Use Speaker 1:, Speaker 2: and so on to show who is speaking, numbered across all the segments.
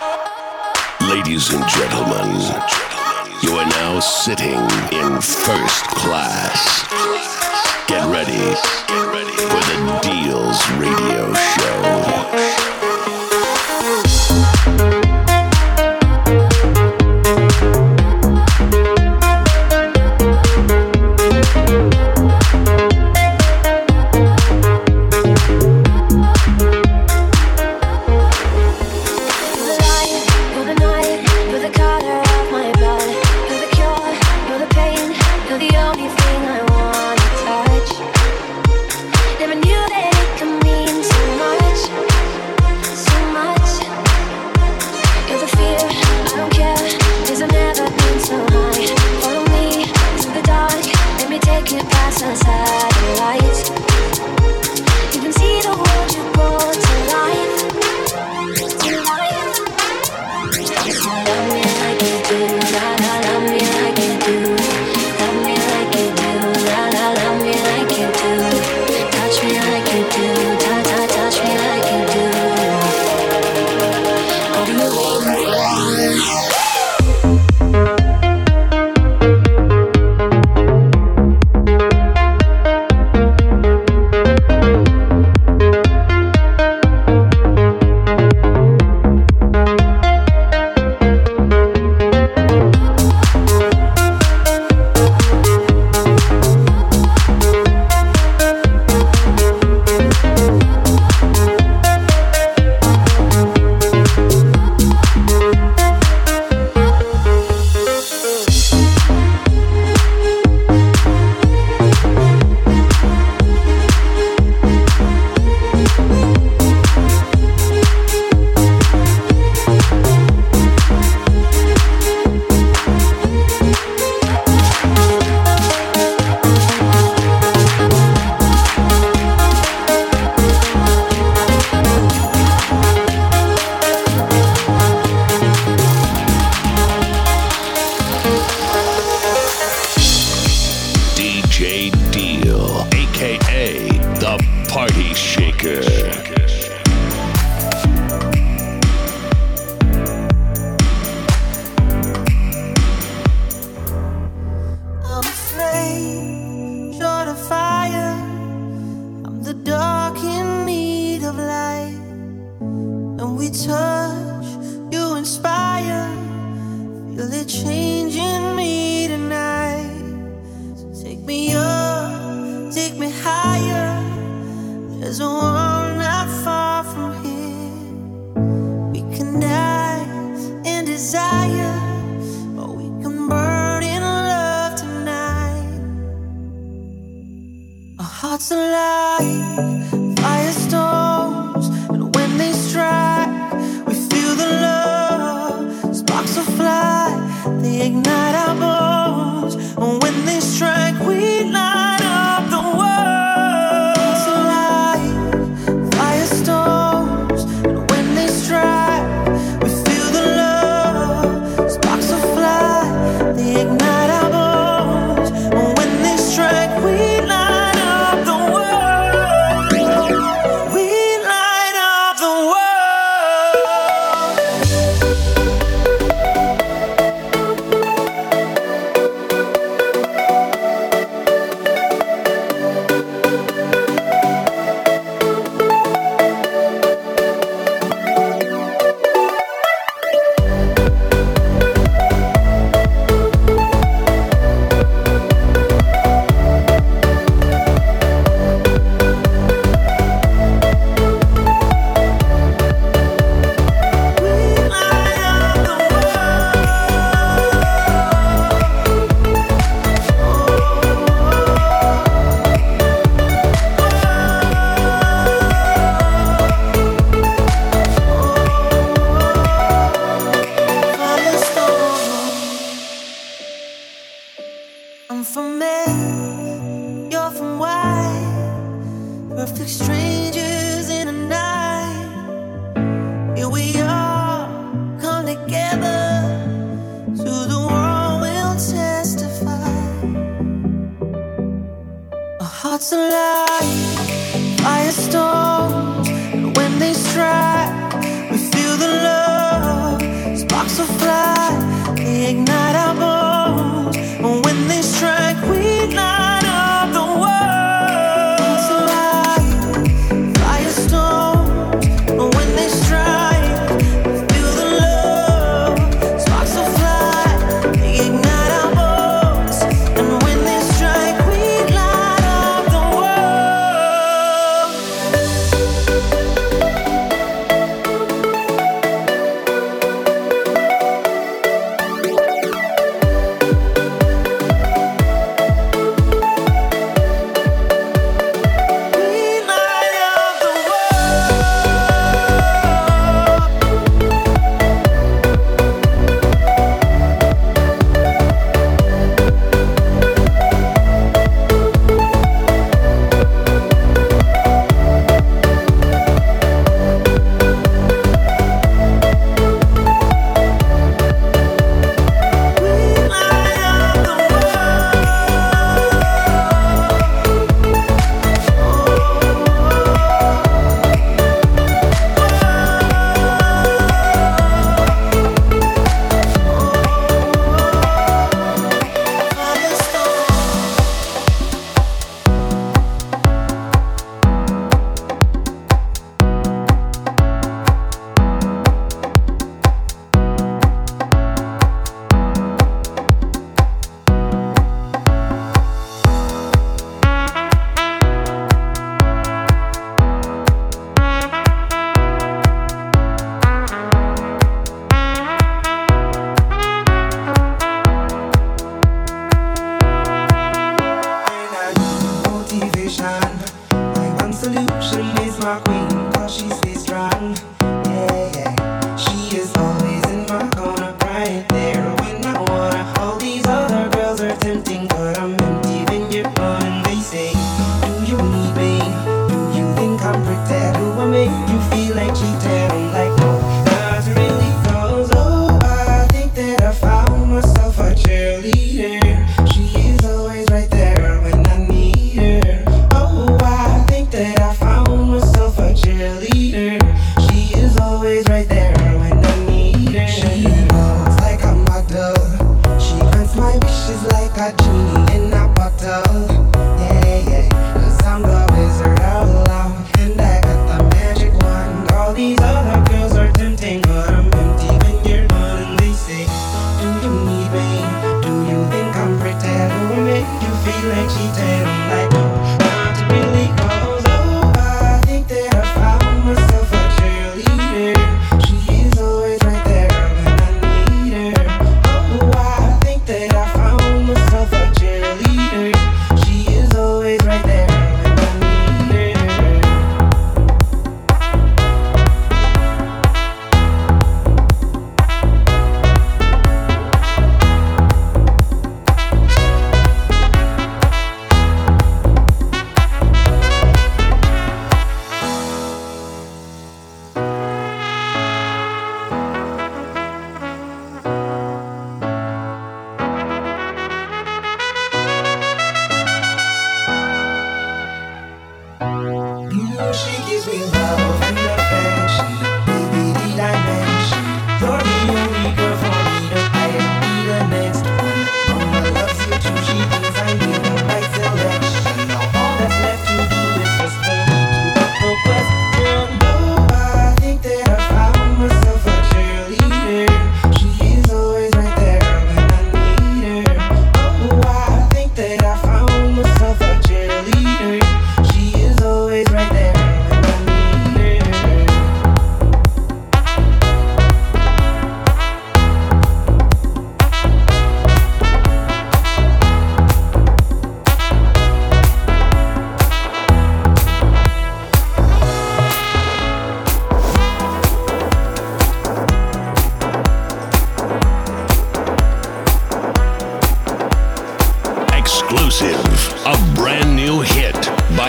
Speaker 1: Ladies and gentlemen, you are now sitting in first class. Get ready for the Deals Radio Show.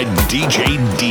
Speaker 2: Treasure See you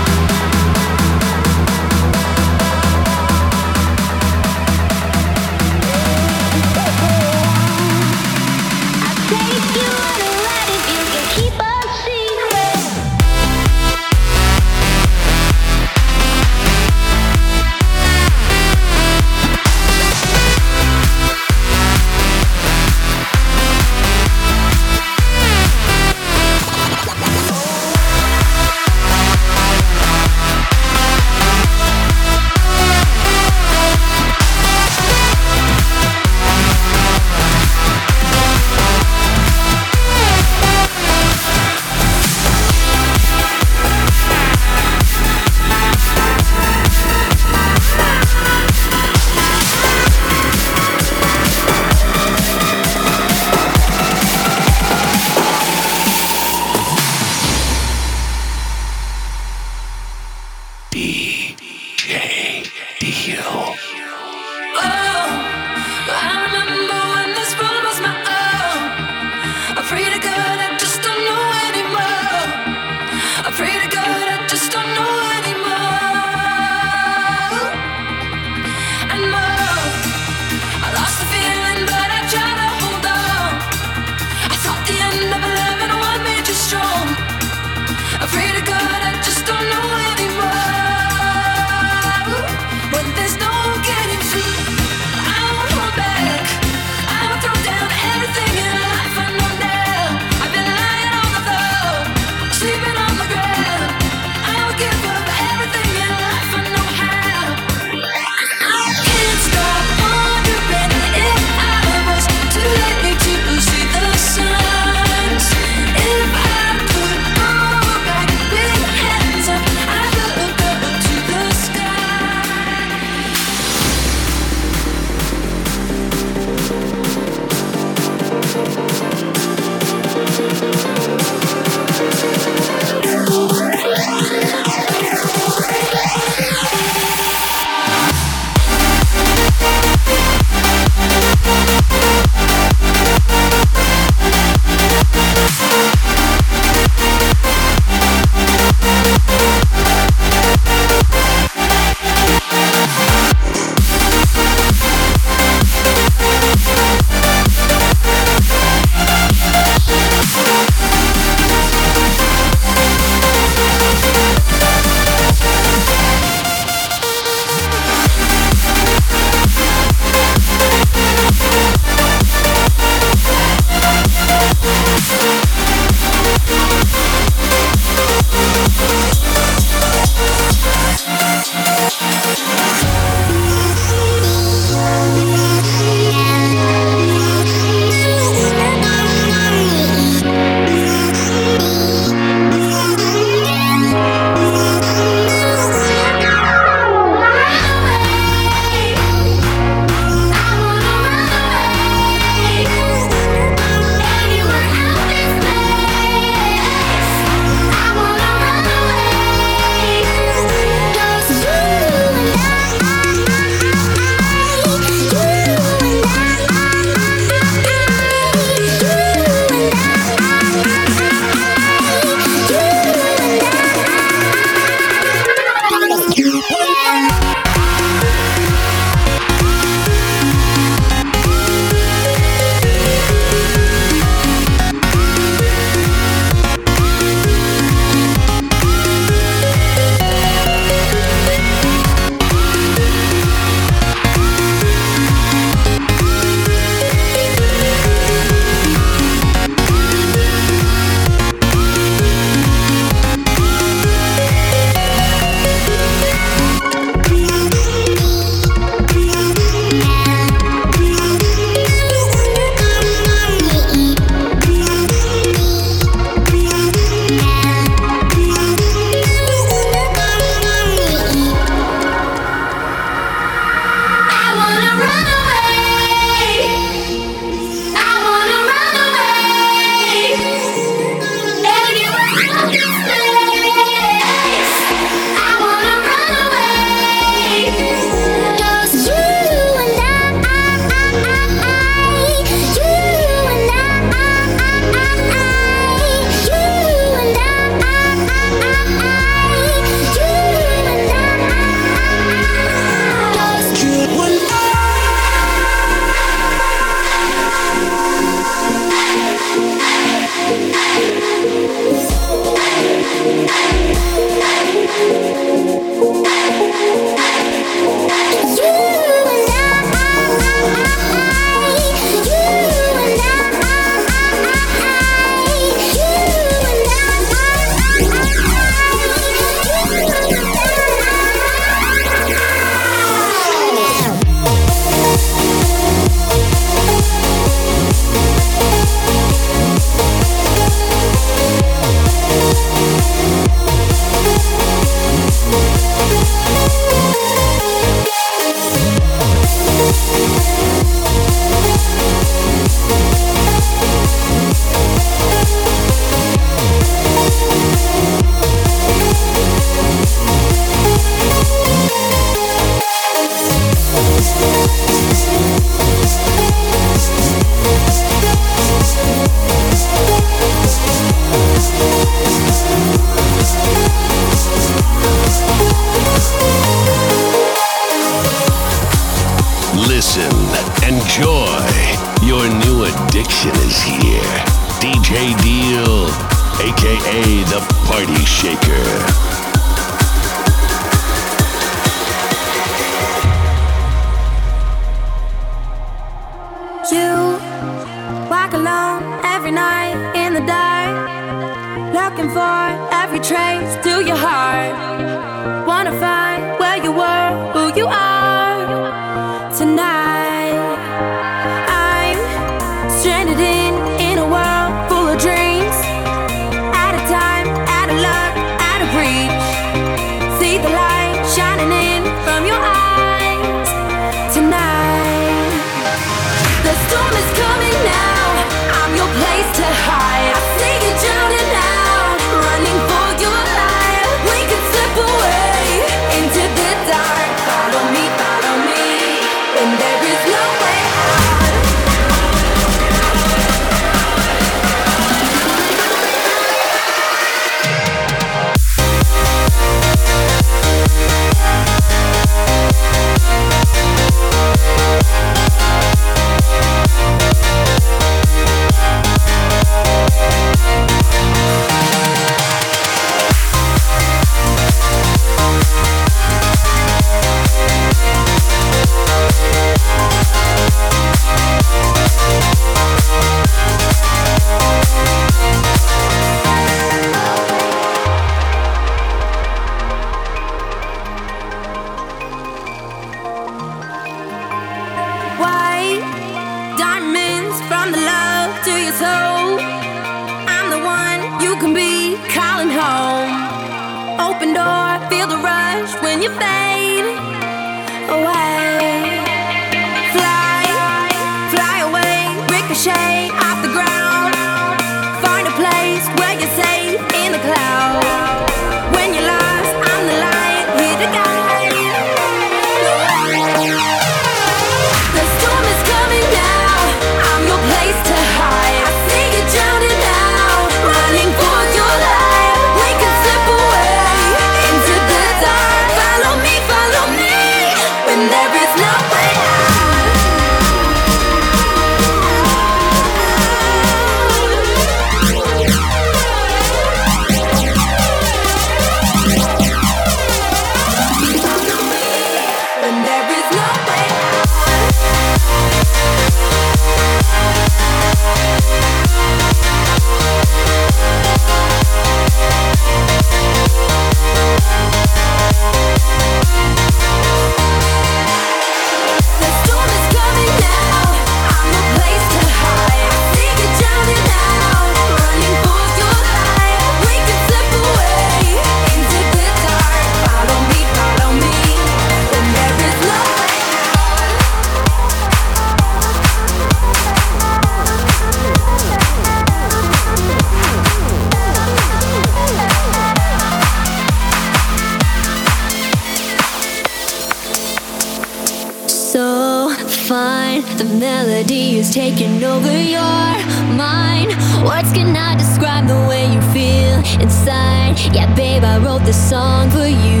Speaker 3: taking over your
Speaker 4: mind. Words cannot
Speaker 5: describe the way you feel inside. Yeah, babe, I wrote this song for you,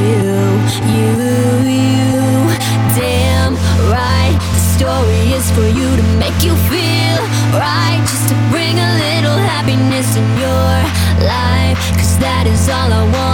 Speaker 5: you, you, you. Damn right, the story is for you to make you feel right. Just to bring a little happiness in your life, cause that is all I
Speaker 4: want.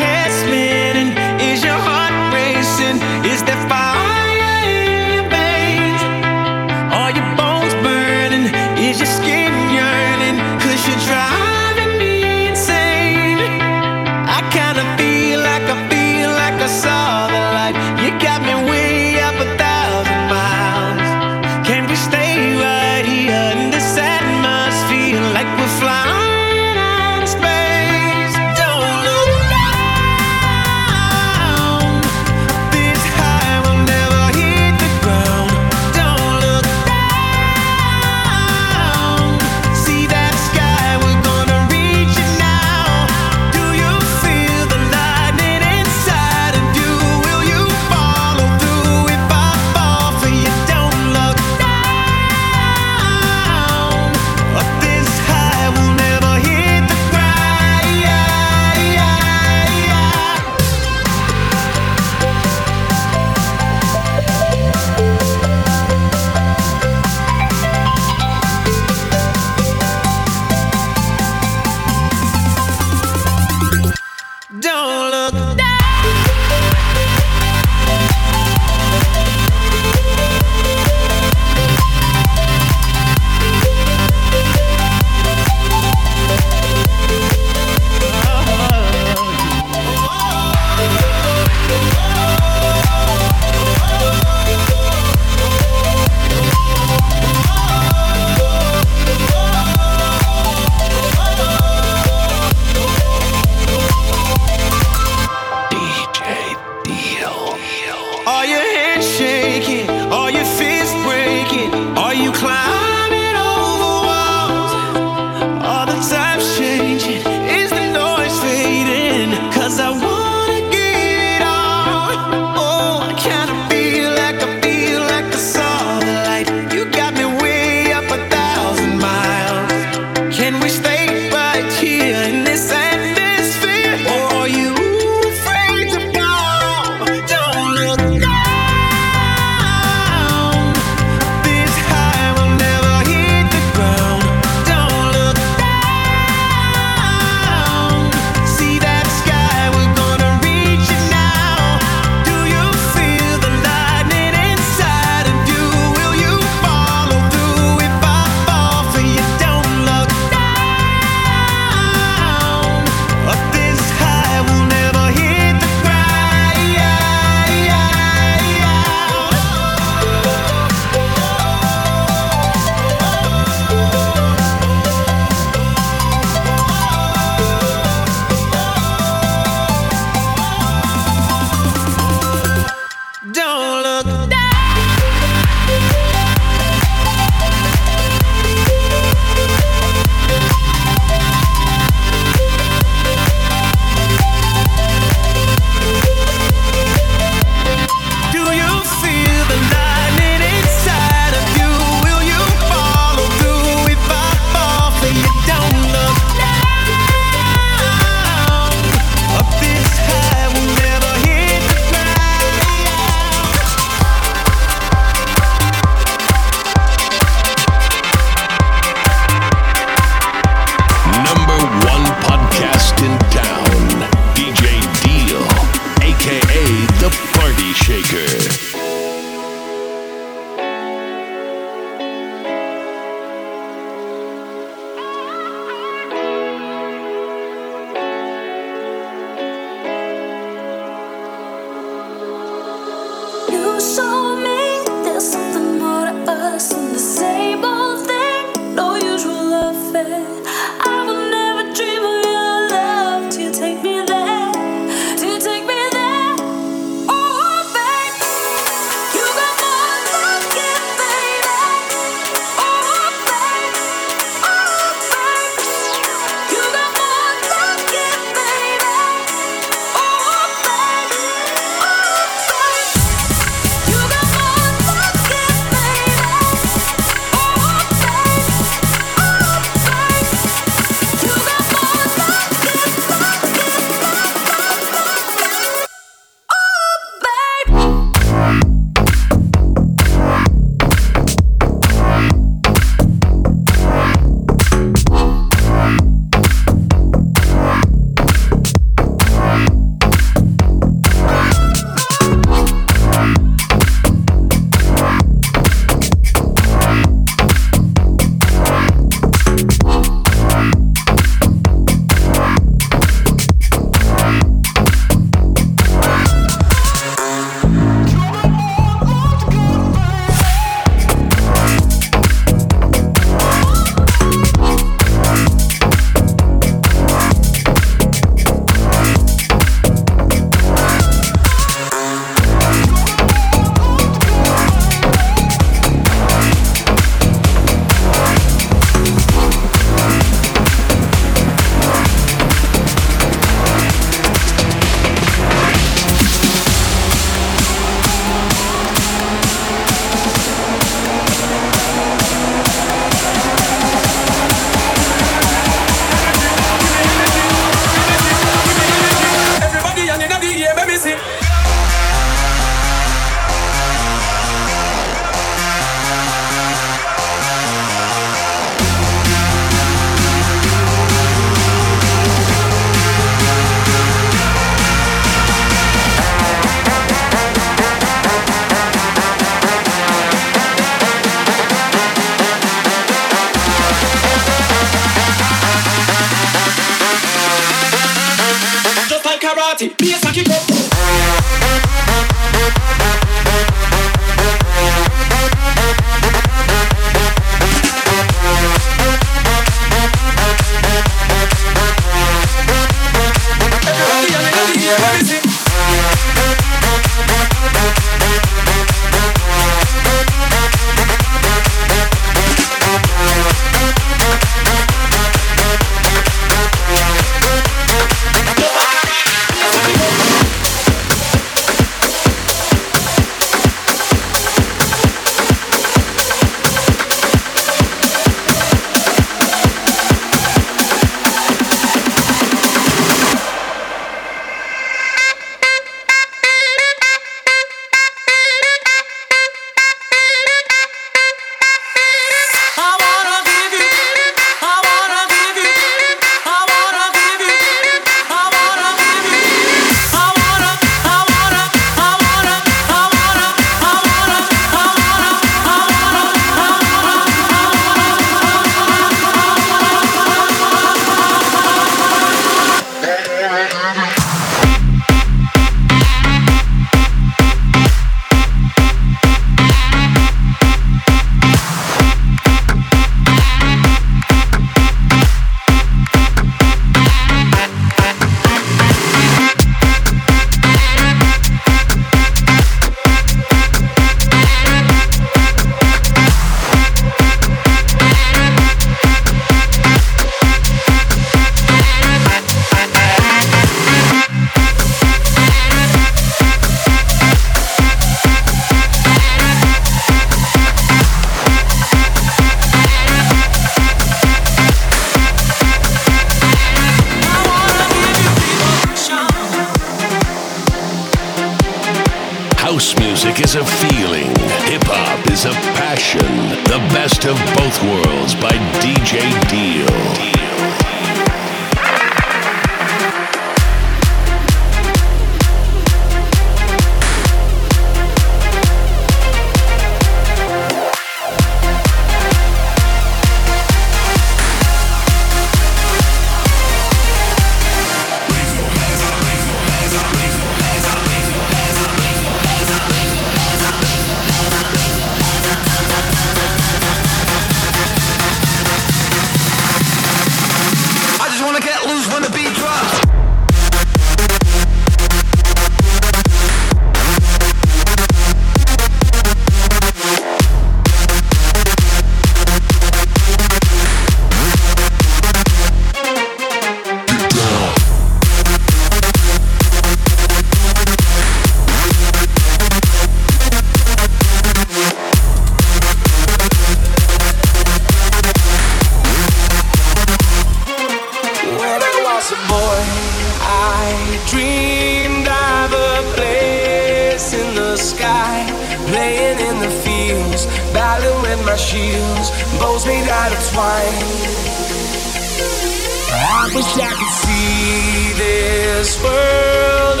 Speaker 6: I wish I could
Speaker 3: see this world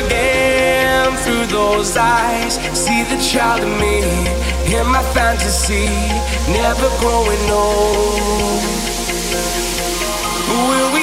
Speaker 3: again through
Speaker 5: those eyes. See the child in me, hear my fantasy, never growing old. Will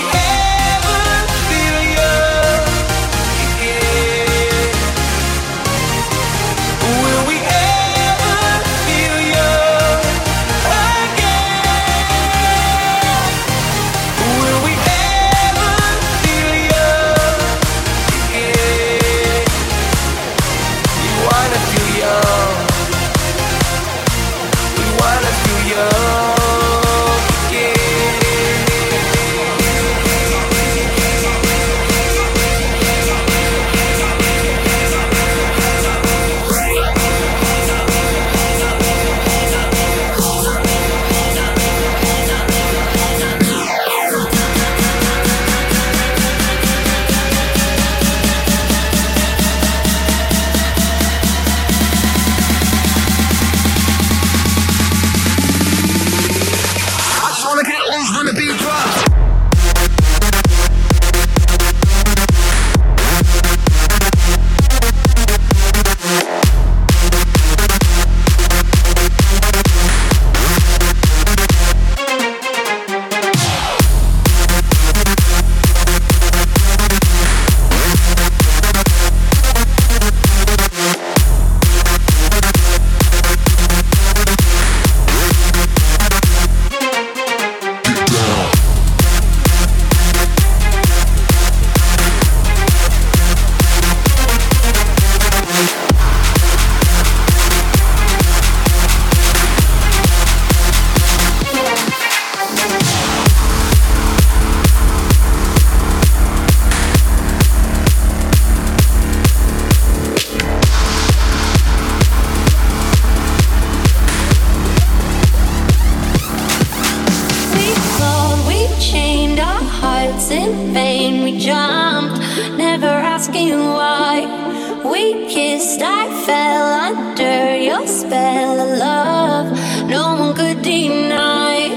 Speaker 5: weakest, I fell under your spell of love. No one could deny.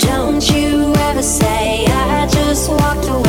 Speaker 5: Don't you ever say I just walked away.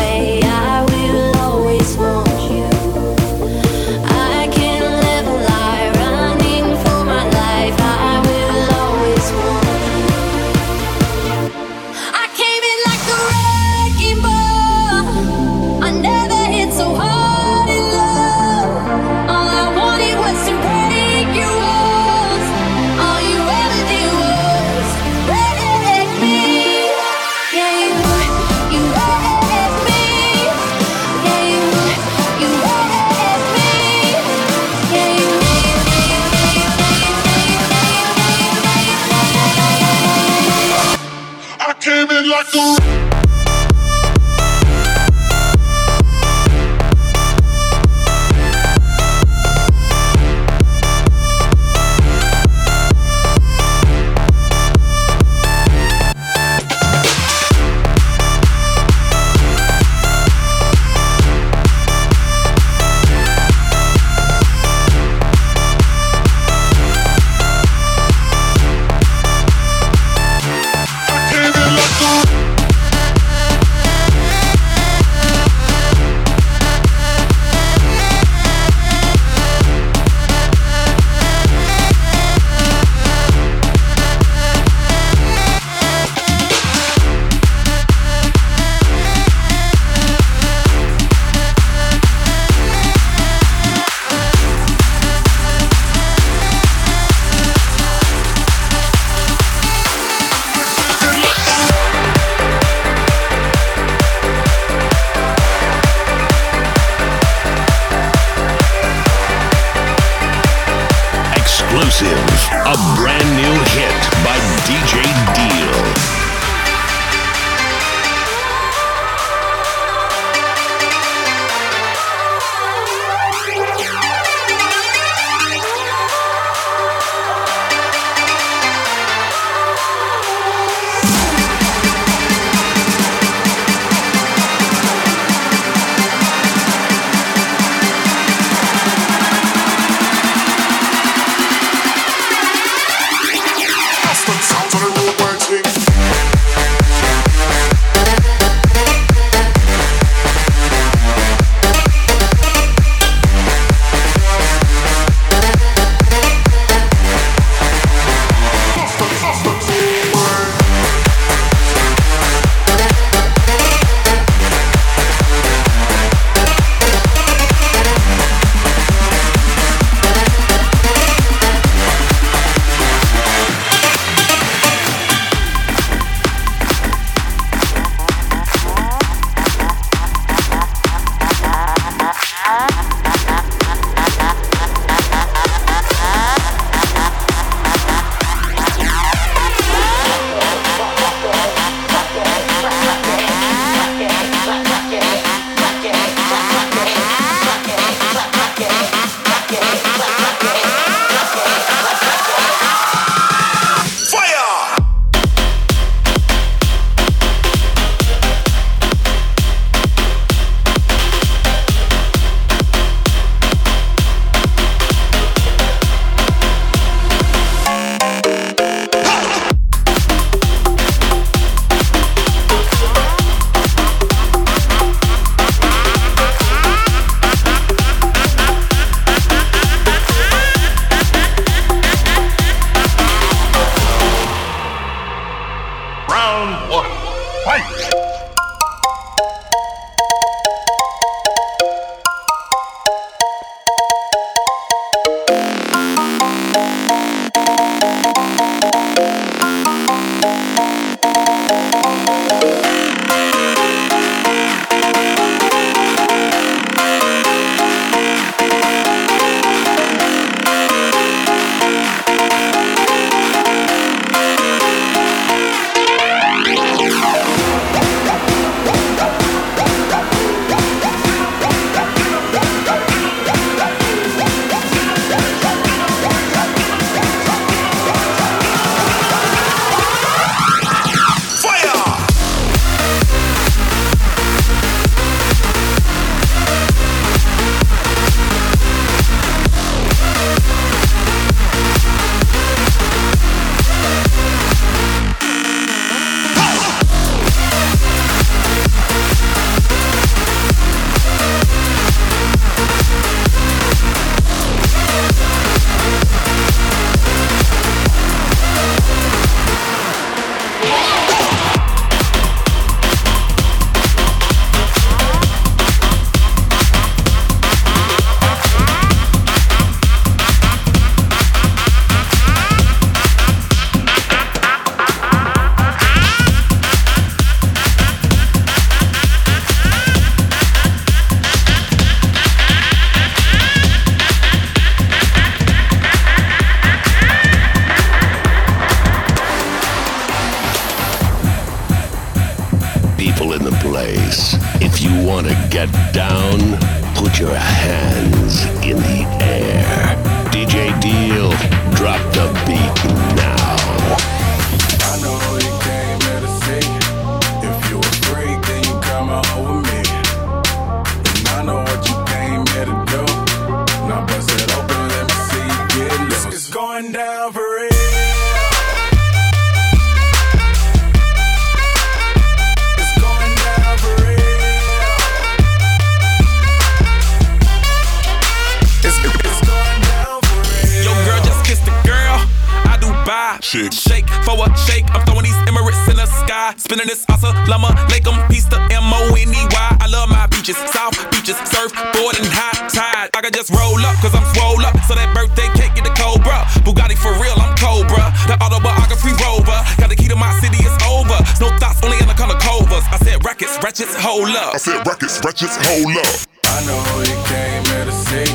Speaker 2: just hold up.
Speaker 1: I
Speaker 7: know you came here to see.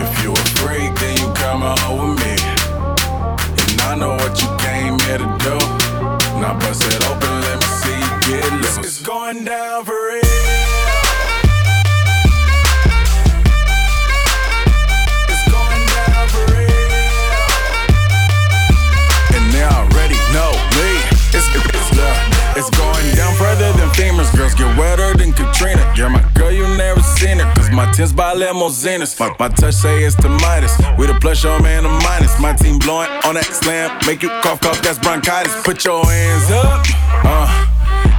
Speaker 7: If you a freak, then you come home with me. And I know what you came here to do. Now bust it open, let me see you get loose. It's going down for real. Katrina. You're my girl, you never seen her. Cause my tents by Lemozinas. My, my touch say it's the Midas. With a plus, your man, the minus. My team blowing on that slam. Make you cough, cough, that's bronchitis. Put your hands up. Uh.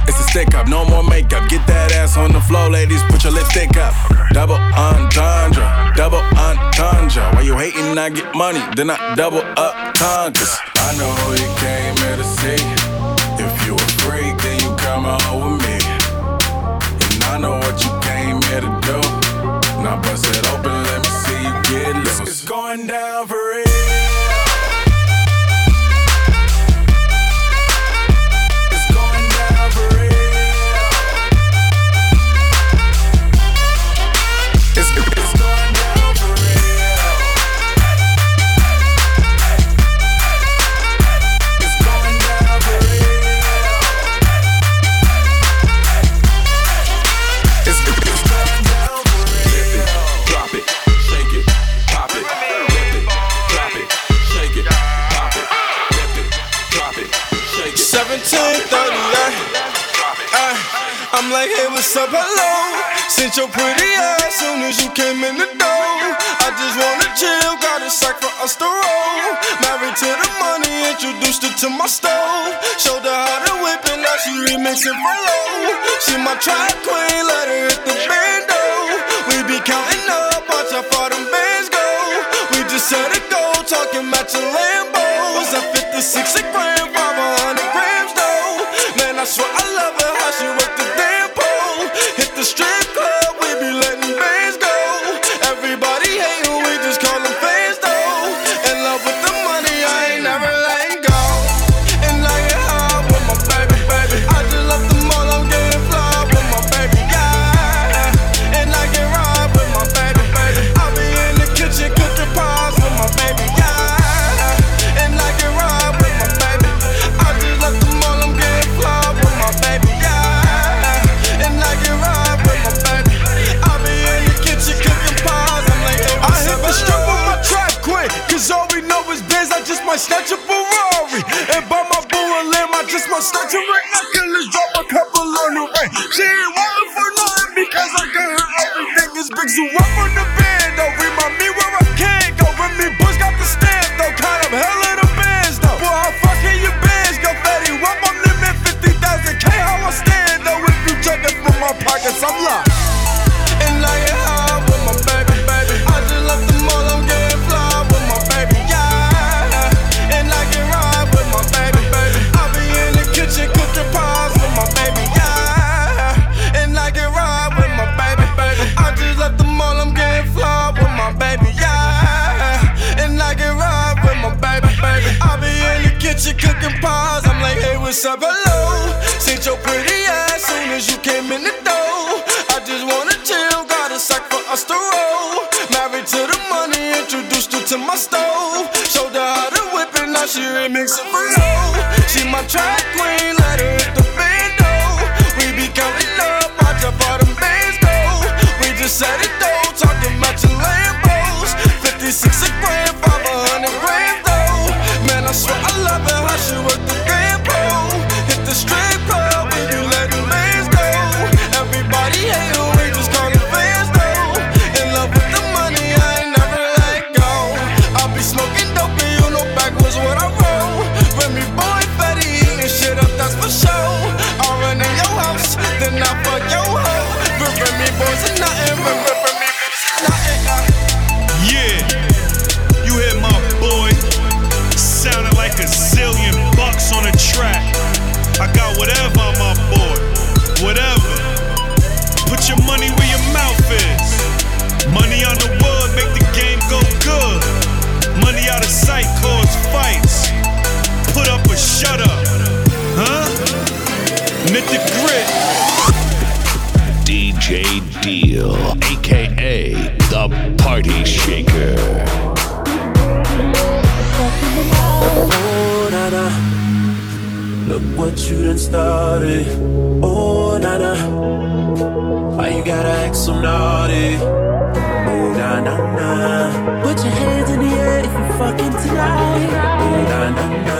Speaker 7: It's a stick up, no more makeup. Get that ass on the floor, ladies. Put your lipstick up. Double entendre, double entendre. Why you hating? I get money, then I double up congas. I know you came here to see. If you a freak, then you come on with me. Now bust it open, let me see you get loose. It's going down for
Speaker 8: up, hello. Since your pretty ass soon as you came in the door. I just wanna chill, got a sack for us to roll. Married to the money, introduced her to my stove. Showed her how to whip and now she remixing for low. She my track queen, let her hit the bando. We be counting up, watch how far them bands go. We just set it go, talking matching Lambos. I 56 a gram, 500 grams though. Man, I swear I love DJ Deal, aka The Party Shaker. Oh, na na. Look what you done started. Oh, na na. Why you gotta act so naughty? Oh, na na na. Put your hands in the air if you're fucking tonight. Oh, na na na.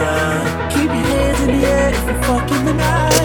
Speaker 8: Keep your hands in the air if you're fucking tonight.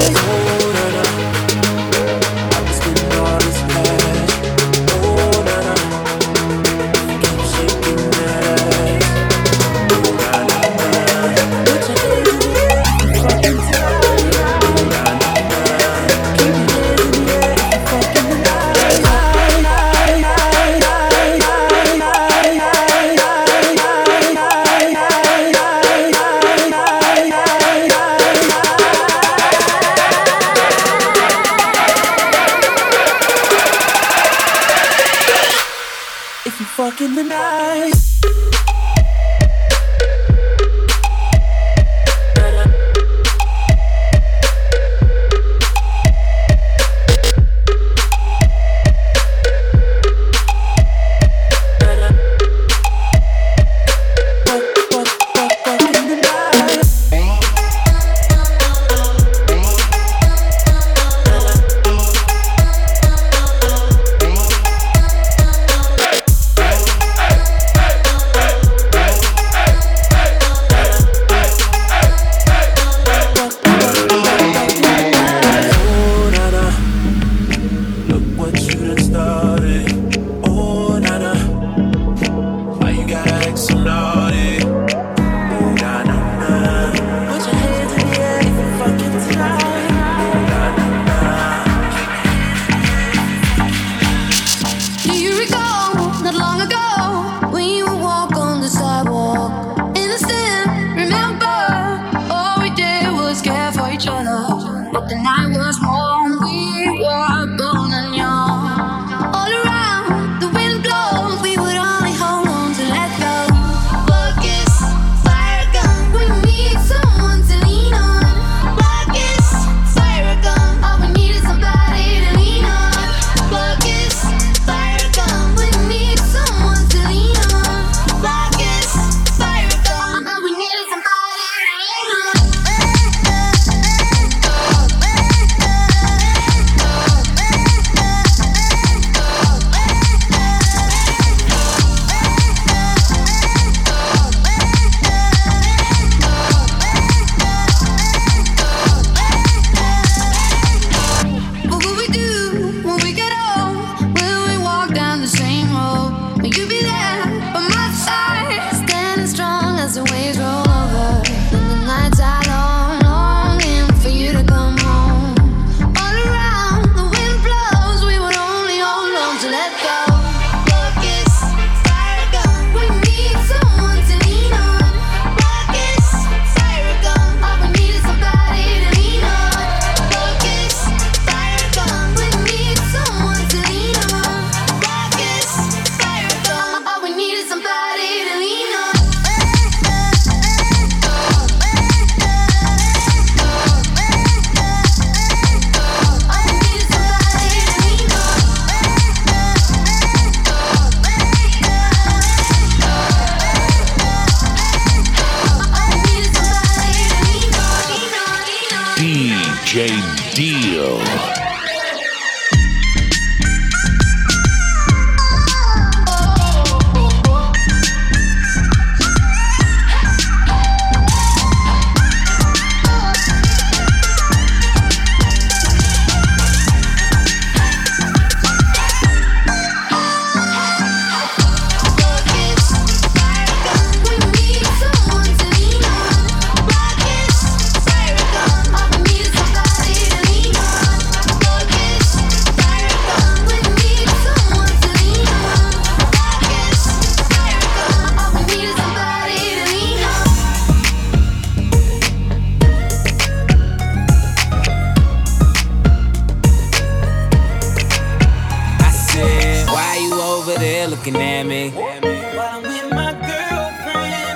Speaker 8: looking at me? While I'm.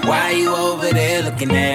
Speaker 8: Why you over there looking at
Speaker 9: me?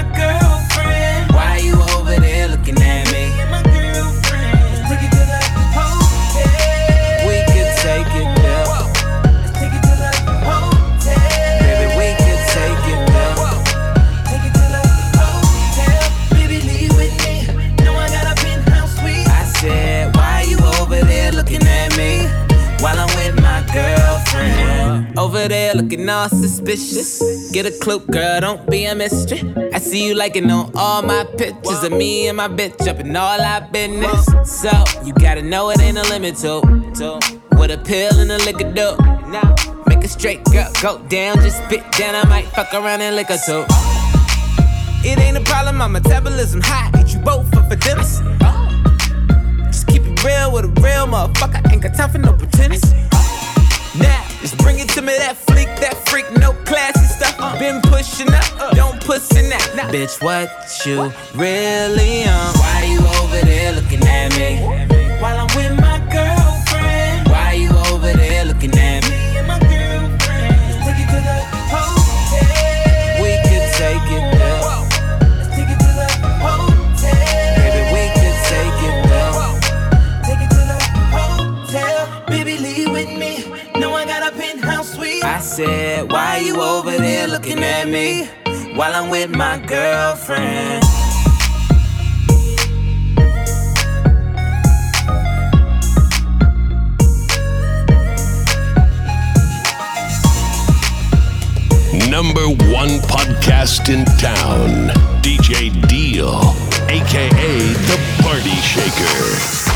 Speaker 3: Over there looking
Speaker 9: all suspicious. Get a clue, girl, don't be a mystery. I see you liking on all my pictures of me and my bitch up in all our business. So, you gotta know it ain't a limit to. What a pill and a liquor do. Make a straight girl go down, just spit down. I might fuck around and lick her too. It ain't a problem, my metabolism high. Eat you both for dinner. Just keep it real with a real motherfucker. Ain't got time for no pretenders. Now, just bring it to me, that fleek, that freak, no classy stuff. Uh. Been pushing up, uh. don't pussy out. Nah. Bitch, what you really on?
Speaker 3: Why you over there looking at me? You over there looking at me
Speaker 9: while I'm with my girlfriend?
Speaker 4: Number one podcast in town, DJ Deal, aka The Party Shaker.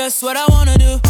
Speaker 3: just what I wanna do.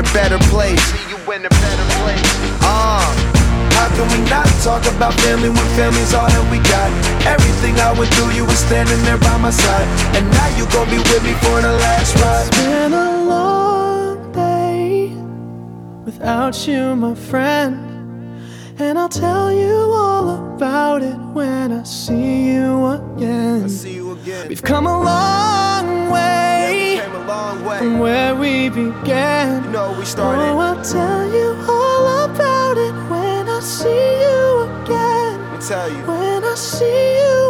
Speaker 10: a
Speaker 11: better place. See you in a better place. Uh,
Speaker 12: how can we not talk about family when family's all that we got? Everything I went through, you were standing there by my side. And now you gon' be with me for the last ride.
Speaker 10: It's been a long day without you, my friend. And I'll tell you all about it when I see you again.
Speaker 11: See you again.
Speaker 10: We've come a long from where we began.
Speaker 11: You know we started.
Speaker 10: Oh, I'll tell you all about it when I see you again.
Speaker 11: I'll tell you.
Speaker 10: When I see you